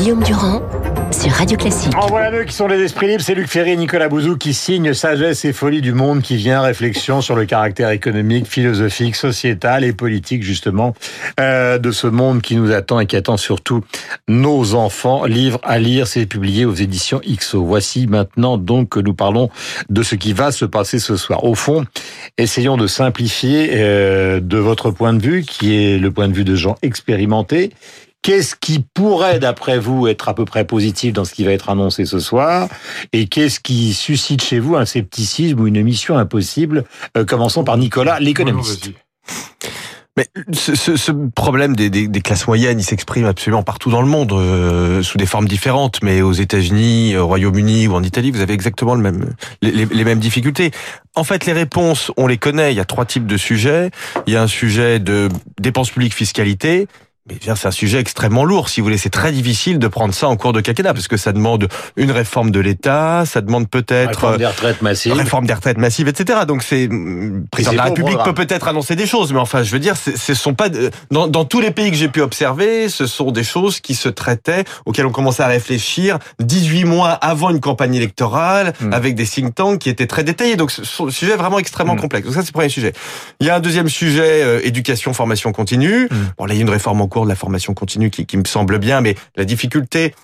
Guillaume Durand sur Radio Classique. En voilà deux qui sont les esprits libres, c'est Luc Ferry et Nicolas Bouzou qui signent Sagesse et folie du monde qui vient, réflexion sur le caractère économique, philosophique, sociétal et politique justement euh, de ce monde qui nous attend et qui attend surtout nos enfants. Livre à lire, c'est publié aux éditions XO. Voici maintenant donc que nous parlons de ce qui va se passer ce soir. Au fond, essayons de simplifier euh, de votre point de vue, qui est le point de vue de gens expérimentés, Qu'est-ce qui pourrait, d'après vous, être à peu près positif dans ce qui va être annoncé ce soir Et qu'est-ce qui suscite chez vous un scepticisme ou une mission impossible euh, Commençons par Nicolas, l'économiste. Mais ce, ce, ce problème des, des, des, classes moyennes, il s'exprime absolument partout dans le monde, euh, sous des formes différentes. Mais aux États-Unis, au Royaume-Uni ou en Italie, vous avez exactement le même, les, les, les, mêmes difficultés. En fait, les réponses, on les connaît. Il y a trois types de sujets. Il y a un sujet de dépenses publiques, fiscalité. Mais c'est un sujet extrêmement lourd. Si vous voulez, c'est très difficile de prendre ça en cours de quinquennat parce que ça demande une réforme de l'État, ça demande peut-être réforme des retraites massives, réforme des retraites massives, etc. Donc c'est le président de la République peut peut-être annoncer des choses, mais enfin, je veux dire, ce sont pas dans, dans tous les pays que j'ai pu observer, ce sont des choses qui se traitaient, auxquelles on commençait à réfléchir 18 mois avant une campagne électorale, mmh. avec des think tanks qui étaient très détaillés. Donc ce sont sujet vraiment extrêmement mmh. complexe. Donc ça, c'est le premier sujet. Il y a un deuxième sujet, euh, éducation, formation continue. Mmh. Bon, là, il y a une réforme en cours de la formation continue qui, qui me semble bien, mais la difficulté,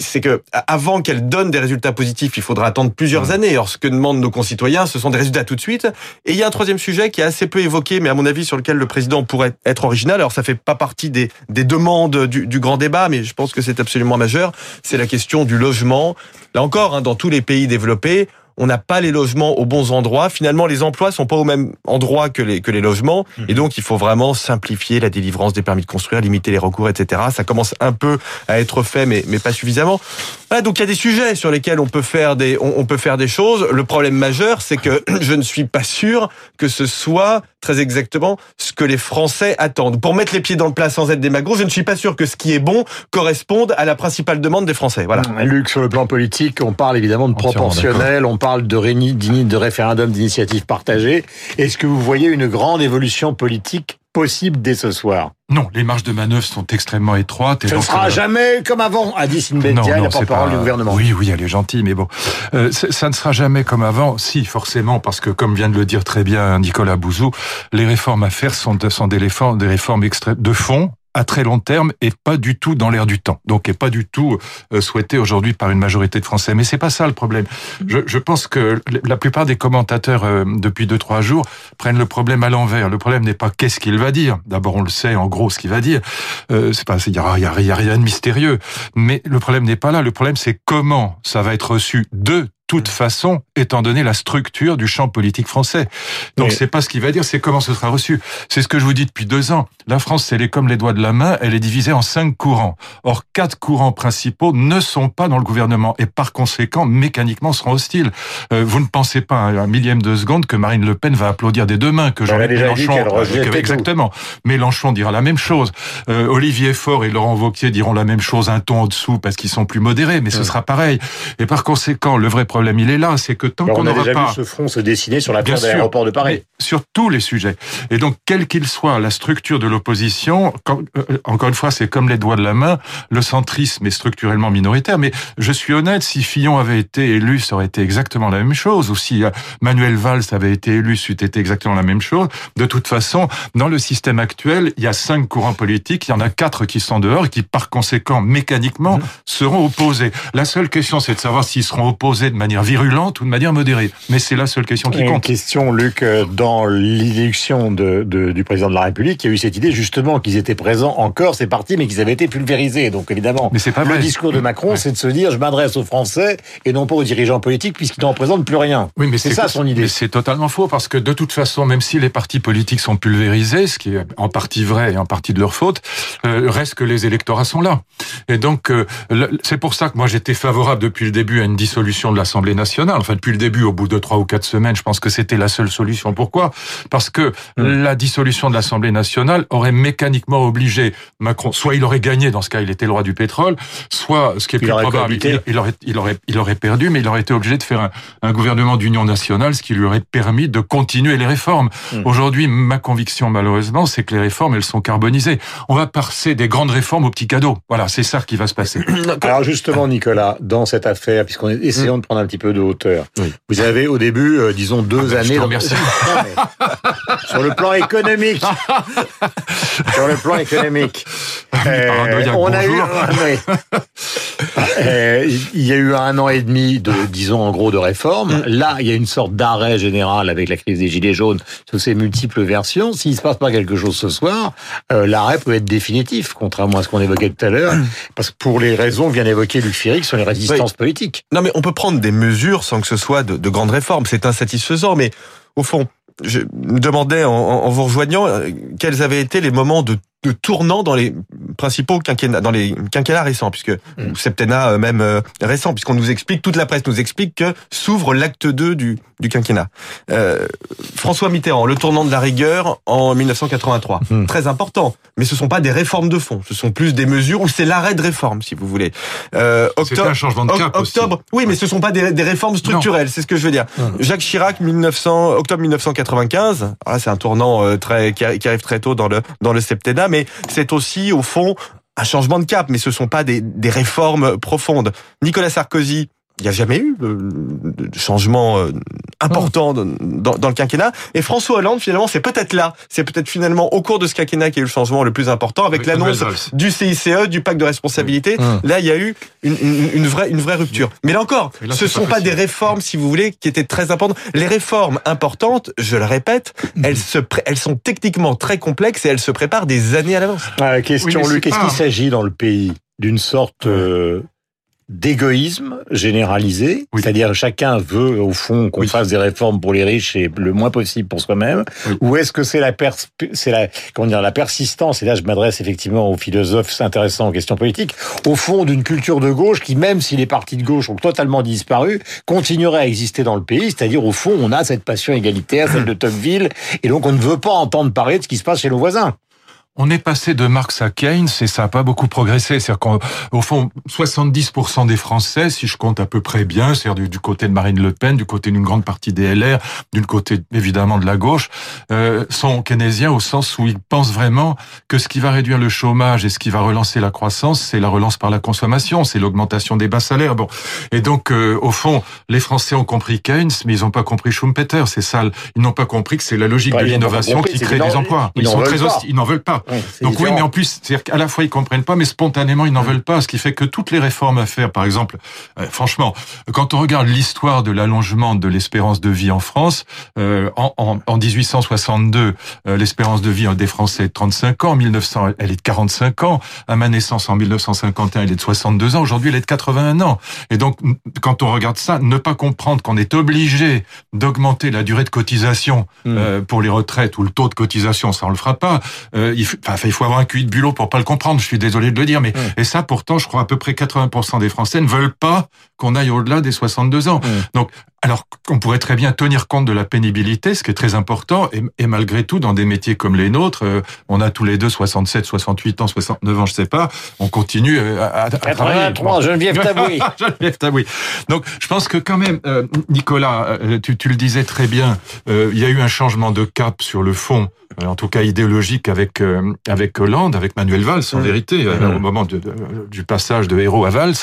c'est que avant qu'elle donne des résultats positifs, il faudra attendre plusieurs années. Or, ce que demandent nos concitoyens, ce sont des résultats tout de suite. Et il y a un troisième sujet qui est assez peu évoqué, mais à mon avis sur lequel le président pourrait être original. Alors, ça fait pas partie des, des demandes du, du, grand débat, mais je pense que c'est absolument majeur. C'est la question du logement. Là encore, hein, dans tous les pays développés, on n'a pas les logements aux bons endroits. Finalement, les emplois sont pas au même endroit que les que les logements, et donc il faut vraiment simplifier la délivrance des permis de construire, limiter les recours, etc. Ça commence un peu à être fait, mais mais pas suffisamment. Voilà, donc il y a des sujets sur lesquels on peut faire des on, on peut faire des choses. Le problème majeur, c'est que je ne suis pas sûr que ce soit très exactement ce que les Français attendent. Pour mettre les pieds dans le plat sans être démagogue, je ne suis pas sûr que ce qui est bon corresponde à la principale demande des Français. Voilà. Luc, sur le plan politique, on parle évidemment de proportionnel, on parle de, réni, de référendum d'initiative partagée. Est-ce que vous voyez une grande évolution politique possible dès ce soir? Non, les marges de manœuvre sont extrêmement étroites. Et Ce ne sera euh... jamais comme avant, a dit Sinbendia, la porte-parole du gouvernement. Oui, oui, elle est gentille, mais bon, euh, ça ne sera jamais comme avant. Si, forcément, parce que comme vient de le dire très bien Nicolas Bouzou, les réformes à faire sont, sont des réformes, des réformes de fond, à très long terme et pas du tout dans l'air du temps. Donc, et pas du tout euh, souhaité aujourd'hui par une majorité de Français. Mais c'est pas ça le problème. Je, je, pense que la plupart des commentateurs euh, depuis deux trois jours prennent le problème à l'envers. Le problème n'est pas qu'est-ce qu'il va dire. D'abord, on le sait en gros ce qu'il va dire. Euh, c'est pas, il y a, y, a, y a rien de mystérieux. Mais le problème n'est pas là. Le problème, c'est comment ça va être reçu de toute façon, étant donné la structure du champ politique français. Donc c'est pas ce qu'il va dire, c'est comment ce sera reçu. C'est ce que je vous dis depuis deux ans. La France, elle est comme les doigts de la main, elle est divisée en cinq courants. Or, quatre courants principaux ne sont pas dans le gouvernement et par conséquent, mécaniquement, seront hostiles. Euh, vous ne pensez pas un millième de seconde que Marine Le Pen va applaudir des deux mains, que Jean-Luc Mélenchon... Que, exactement. Mélenchon dira la même chose. Euh, Olivier Faure et Laurent Wauquiez diront la même chose, un ton en dessous, parce qu'ils sont plus modérés, mais ce sera pareil. Et par conséquent, le vrai problème, il est là, c'est que tant qu'on n'aura pas... On a déjà vu ce front se dessiner sur la place de l'aéroport de Paris. Sur tous les sujets. Et donc, quel qu'il soit la structure de l'opposition, euh, encore une fois, c'est comme les doigts de la main, le centrisme est structurellement minoritaire, mais je suis honnête, si Fillon avait été élu, ça aurait été exactement la même chose, ou si euh, Manuel Valls avait été élu, ça aurait été exactement la même chose. De toute façon, dans le système actuel, il y a cinq courants politiques, il y en a quatre qui sont dehors et qui, par conséquent, mécaniquement, mmh. seront opposés. La seule question, c'est de savoir s'ils seront opposés de manière virulente ou de manière modérée. Mais c'est la seule question qui Une compte. question, Luc, euh, dans l'élection de, de, du président de la République, il y a eu cette idée justement qu'ils étaient présents encore, ces partis, mais qu'ils avaient été pulvérisés. Donc évidemment, mais pas le vrai. discours de Macron, ouais. c'est de se dire, je m'adresse aux Français et non pas aux dirigeants politiques, puisqu'ils n'en représentent plus rien. Oui, mais c'est ça son idée. C'est totalement faux, parce que de toute façon, même si les partis politiques sont pulvérisés, ce qui est en partie vrai et en partie de leur faute, euh, reste que les électorats sont là. Et donc, euh, c'est pour ça que moi j'étais favorable depuis le début à une dissolution de l'Assemblée l'Assemblée nationale. Enfin, depuis le début, au bout de trois ou quatre semaines, je pense que c'était la seule solution. Pourquoi? Parce que hmm. la dissolution de l'Assemblée nationale aurait mécaniquement obligé Macron, soit il aurait gagné, dans ce cas, il était le roi du pétrole, soit, ce qui est plus probable, il, aurait, il, aurait, il aurait perdu, mais il aurait été obligé de faire un, un gouvernement d'union nationale, ce qui lui aurait permis de continuer les réformes. Hmm. Aujourd'hui, ma conviction, malheureusement, c'est que les réformes, elles sont carbonisées. On va passer des grandes réformes au petit cadeau. Voilà, c'est ça qui va se passer. Alors justement, Nicolas, dans cette affaire, puisqu'on est essayons de prendre un petit peu de hauteur, vous avez au début, euh, disons, deux ah ben, années... sur le plan économique. sur le plan économique. Ah euh, on a eu... Euh, il y a eu un an et demi de, disons, en gros, de réformes. Mm. Là, il y a une sorte d'arrêt général avec la crise des Gilets jaunes sur ces multiples versions. S'il se passe pas quelque chose ce soir, euh, l'arrêt peut être définitif, contrairement à ce qu'on évoquait tout à l'heure, parce que pour les raisons bien évoquées Luc Ferric sur les résistances politiques. Non, mais on peut prendre des mesures sans que ce soit de, de grandes réformes. C'est insatisfaisant, mais au fond, je me demandais en, en, vous rejoignant euh, quels avaient été les moments de de tournant dans les principaux quinquennats, dans les quinquennats récents, puisque mm. ou septennat euh, même euh, récent, puisqu'on nous explique, toute la presse nous explique que s'ouvre l'acte 2 du, du quinquennat. Euh, François Mitterrand, le tournant de la rigueur en 1983, mm. très important, mais ce sont pas des réformes de fond, ce sont plus des mesures où c'est l'arrêt de réforme, si vous voulez. Euh, octobre, un changement de cap octobre, oui, mais ce sont pas des, des réformes structurelles, c'est ce que je veux dire. Jacques Chirac, 1900, octobre 1995, ah, c'est un tournant euh, très qui arrive très tôt dans le dans le septennat, mais c'est aussi au fond un changement de cap, mais ce sont pas des réformes profondes. Nicolas Sarkozy, il n'y a jamais eu de changement euh, important dans, dans, le quinquennat. Et François Hollande, finalement, c'est peut-être là, c'est peut-être finalement au cours de ce quinquennat qu'il y a eu le changement le plus important, avec l'annonce du CICE, du pacte de responsabilité. Là, il y a eu une, une, vraie, une vraie rupture. Mais là encore, ce ne sont pas des réformes, si vous voulez, qui étaient très importantes. Les réformes importantes, je le répète, mhm. elles, se, elles sont techniquement très complexes et elles se préparent des années à l'avance. Ah, question, Luc, est-ce qu'il s'agit dans le pays d'une sorte euh, d'égoïsme généralisé, c'est-à-dire chacun veut au fond qu'on fasse des réformes pour les riches et le moins possible pour soi-même, ou est-ce que c'est la c'est la comment dire la persistance? Et là je m'adresse effectivement aux philosophes intéressants en question politique, au fond d'une culture de gauche qui même si les partis de gauche ont totalement disparu, continuerait à exister dans le pays, c'est-à-dire au fond on a cette passion égalitaire, celle de Tocqueville. Et donc on ne veut pas entendre parler de ce qui se passe chez nos voisins. On est passé de Marx à Keynes et ça n'a pas beaucoup progressé. C'est-à-dire qu'au fond, 70% des Français, si je compte à peu près bien, c'est-à-dire du, côté de Marine Le Pen, du côté d'une grande partie des LR, du côté évidemment de la gauche, euh, sont keynésiens au sens où ils pensent vraiment que ce qui va réduire le chômage et ce qui va relancer la croissance, c'est la relance par la consommation, c'est l'augmentation des bas salaires. Bon, et donc euh, au fond, les Français ont compris Keynes, mais ils n'ont pas compris Schumpeter. C'est ça. Ils n'ont pas compris que c'est la logique de l'innovation qui crée des emplois. Ils, sont très ils n'en veulent pas. Donc oui, mais en plus, c'est-à-dire qu'à la fois ils comprennent pas, mais spontanément ils n'en veulent pas, ce qui fait que toutes les réformes à faire, par exemple, euh, franchement, quand on regarde l'histoire de l'allongement de l'espérance de vie en France, euh, en, en, en, 1862, euh, l'espérance de vie des Français est de 35 ans, en 1900 elle est de 45 ans, à ma naissance en 1951 elle est de 62 ans, aujourd'hui elle est de 81 ans. Et donc quand on regarde ça, ne pas comprendre qu'on est obligé d'augmenter la durée de cotisation mmh. pour les retraites ou le taux de cotisation, ça on le fera pas. il, enfin, il faut avoir un QI de bulot pour pas le comprendre. Je suis désolé de le dire, mais et ça, pourtant, je crois à peu près 80% des Français ne veulent pas qu'on aille au-delà des 62 ans. Donc, alors qu'on pourrait très bien tenir compte de la pénibilité, ce qui est très important, et, malgré tout, dans des métiers comme les nôtres, euh, on a tous les deux 67, 68 ans, 69 ans, je sais pas, on continue euh, à, à, 83, Geneviève Tabouy. Geneviève Tabouy. Donc, je pense que quand même, euh, Nicolas, tu, tu, le disais très bien, il y a eu un changement de cap sur le fond en tout cas idéologique avec avec Hollande, avec Manuel Valls en mmh. vérité mmh. au moment de, du passage de héros à Valls.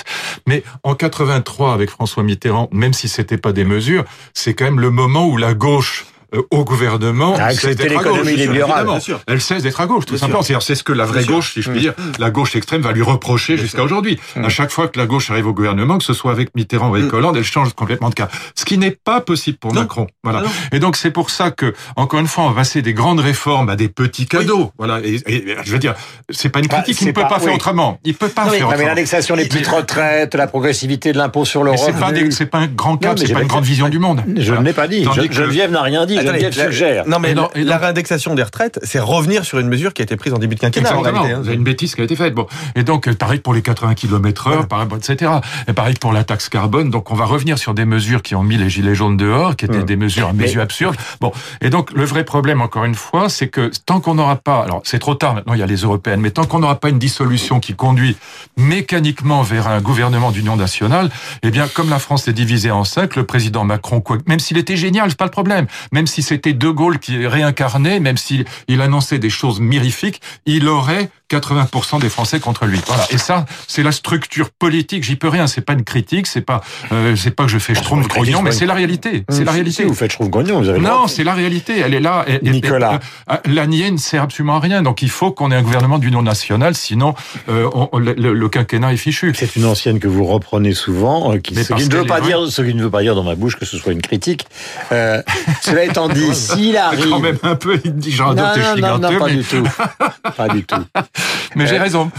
Mais en 83 avec François Mitterrand, même si c'était pas des mesures, c'est quand même le moment où la gauche au gouvernement ah, cesse d'être à gauche. Libérale. Elle cesse d'être à gauche, tout simplement. C'est ce que la vraie gauche, si je puis dire, la gauche extrême va lui reprocher jusqu'à aujourd'hui. À chaque fois que la gauche arrive au gouvernement, que ce soit avec Mitterrand ou avec mm. Hollande, elle change complètement de cas. Ce qui n'est pas possible pour Macron. Voilà. Et donc c'est pour ça que, encore une fois, on va passer des grandes réformes à des petits cadeaux. Voilà. Et, je veux dire, c'est pas une bah, critique. il ne peut pas, faire autrement. Il peut pas faire autrement. Mais l'annexation des petites retraites, la progressivité de l'impôt sur le revenu. C'est pas, pas un grand cap, c'est pas une grande vision du monde. Je ne l'ai pas dit. Geneviève n'a rien dit. Suggère. Non, mais la réindexation des retraites, c'est revenir sur une mesure qui a été prise en début de quinquennat. Exactement. Hein. une bêtise qui a été faite. Bon. Et donc, pareil pour les 80 km heure, etc. Et pareil pour la taxe carbone. Donc, on va revenir sur des mesures qui ont mis les gilets jaunes dehors, qui étaient hum. des mesures à mes yeux absurdes. Bon. Et donc, le vrai problème, encore une fois, c'est que tant qu'on n'aura pas, alors c'est trop tard maintenant, il y a les européennes, mais tant qu'on n'aura pas une dissolution qui conduit mécaniquement vers un gouvernement d'union nationale, eh bien, comme la France est divisée en cinq, le président Macron, quoi, même s'il était génial, c'est pas le problème, même si c'était De Gaulle qui réincarnait, même s'il il annonçait des choses mirifiques, il aurait 80% des Français contre lui. Voilà. Et ça, c'est la structure politique. J'y peux rien. C'est pas une critique. C'est pas, euh, c'est pas que je fais schtroumpf grognon, mais c'est la réalité. C'est la réalité. vous faites schtroumpf grognon, vous avez Non, c'est la réalité. Elle est là. Nicolas. Euh, la nier ne sert absolument à rien. Donc il faut qu'on ait un gouvernement d'union nationale, sinon euh, le, quinquennat est fichu. C'est une ancienne que vous reprenez souvent, qui, ce, qui ne veut pas dire, ce qui ne veut pas dire dans ma bouche que ce soit une critique. cela étant dit, s'il arrive, quand même un peu genre non, non, non, non, pas du tout, pas du tout. Mais j'ai raison.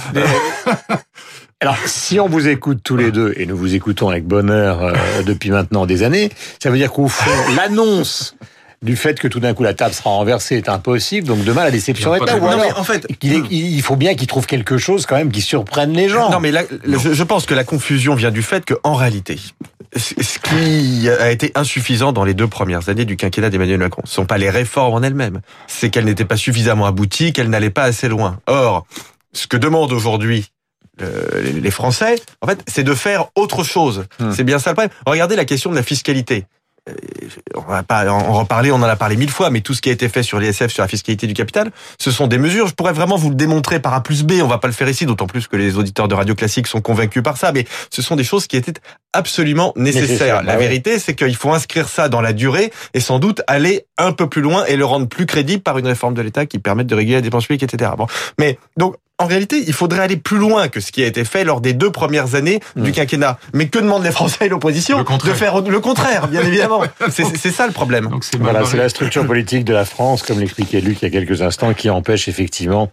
Alors, si on vous écoute tous les deux, et nous vous écoutons avec bonheur euh, depuis maintenant des années, ça veut dire qu'au fond, l'annonce du fait que tout d'un coup la table sera renversée est impossible. Donc demain la déception est là. Ou alors, en fait, il, faut bien qu'il trouve quelque chose quand même qui surprenne les gens. Non, mais là, je, pense que la confusion vient du fait que en réalité, ce qui a été insuffisant dans les deux premières années du quinquennat d'Emmanuel Macron, ce sont pas les réformes en elles-mêmes, c'est qu'elles n'étaient pas suffisamment abouties, qu'elles n'allaient pas assez loin. Or, ce que demandent aujourd'hui euh, les Français, en fait, c'est de faire autre chose. Hmm. C'est bien ça le problème. Regardez la question de la fiscalité. Euh, on va pas en reparler, on en a parlé mille fois, mais tout ce qui a été fait sur l'ISF, sur la fiscalité du capital, ce sont des mesures. Je pourrais vraiment vous le démontrer par A plus B. On va pas le faire ici, d'autant plus que les auditeurs de Radio Classique sont convaincus par ça. Mais ce sont des choses qui étaient absolument nécessaires. la bah vérité, c'est qu'il faut inscrire ça dans la durée et sans doute aller un peu plus loin et le rendre plus crédible par une réforme de l'État qui permette de réguler la dépense publique, etc. Bon, mais donc en réalité, il faudrait aller plus loin que ce qui a été fait lors des deux premières années du hmm. quinquennat. Mais que demandent les Français et l'opposition De faire le contraire, bien évidemment. C'est ça le problème. voilà, c'est la structure politique de la France, comme l'expliquait Luc il y a quelques instants, qui empêche effectivement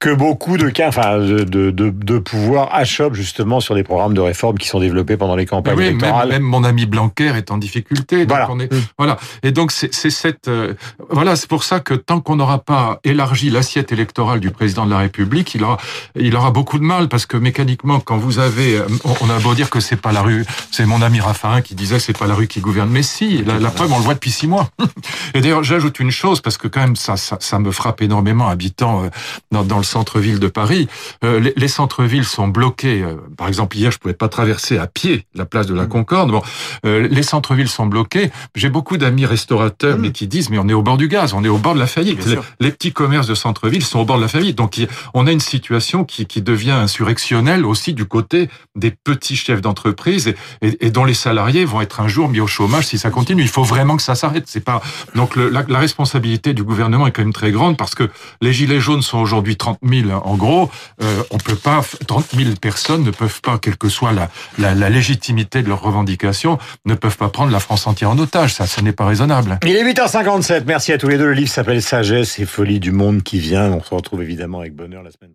que beaucoup de cas, enfin, de, de, de, pouvoir achoppent justement sur des programmes de réforme qui sont développés pendant les campagnes oui, électorales. Même, mon ami Blanquer est en difficulté. voilà. On est, voilà. Et donc c'est cette, euh, voilà, c'est pour ça que tant qu'on n'aura pas élargi l'assiette électorale du président de la République, il aura, il aura beaucoup de mal parce que mécaniquement, quand vous avez, euh, on a beau dire que c'est pas la rue, c'est mon ami Raffarin qui disait c'est pas la rue qui gouverne, mais si, la, preuve on le voit depuis six mois. Et d'ailleurs, j'ajoute une chose parce que quand même ça, ça, ça me frappe énormément habitant euh, dans, dans le centre-ville de Paris. Euh, les, les centres-villes sont bloqués. Par exemple, hier, je pouvais pas traverser à pied la place de la mmh. Concorde. Bon, les centres-villes sont bloqués. J'ai beaucoup d'amis restaurateurs, mmh. mais qui disent mais on est au bord du gaz, on est au bord de la faillite. Les, les, petits commerces de centre-ville sont au bord de la faillite. Donc on a une situation qui, qui devient insurrectionnelle aussi du côté des petits chefs d'entreprise et, et, dont les salariés vont être un jour mis au chômage si ça continue. Il faut vraiment que ça s'arrête. C'est pas donc le, la, la, responsabilité du gouvernement est quand même très grande parce que les gilets jaunes sont aujourd'hui 30 000 en gros. Euh, on peut pas 30 000 personnes ne peuvent pas, quelle que soit la, la, la légitimité de leurs revendications, ne peuvent pas prendre la France entière en otage. Ça, ce n'est pas raisonnable. Il est 8h57. Merci à tous les deux. Le livre s'appelle Sagesse et folie du monde qui vient. On se retrouve évidemment avec bonheur la semaine.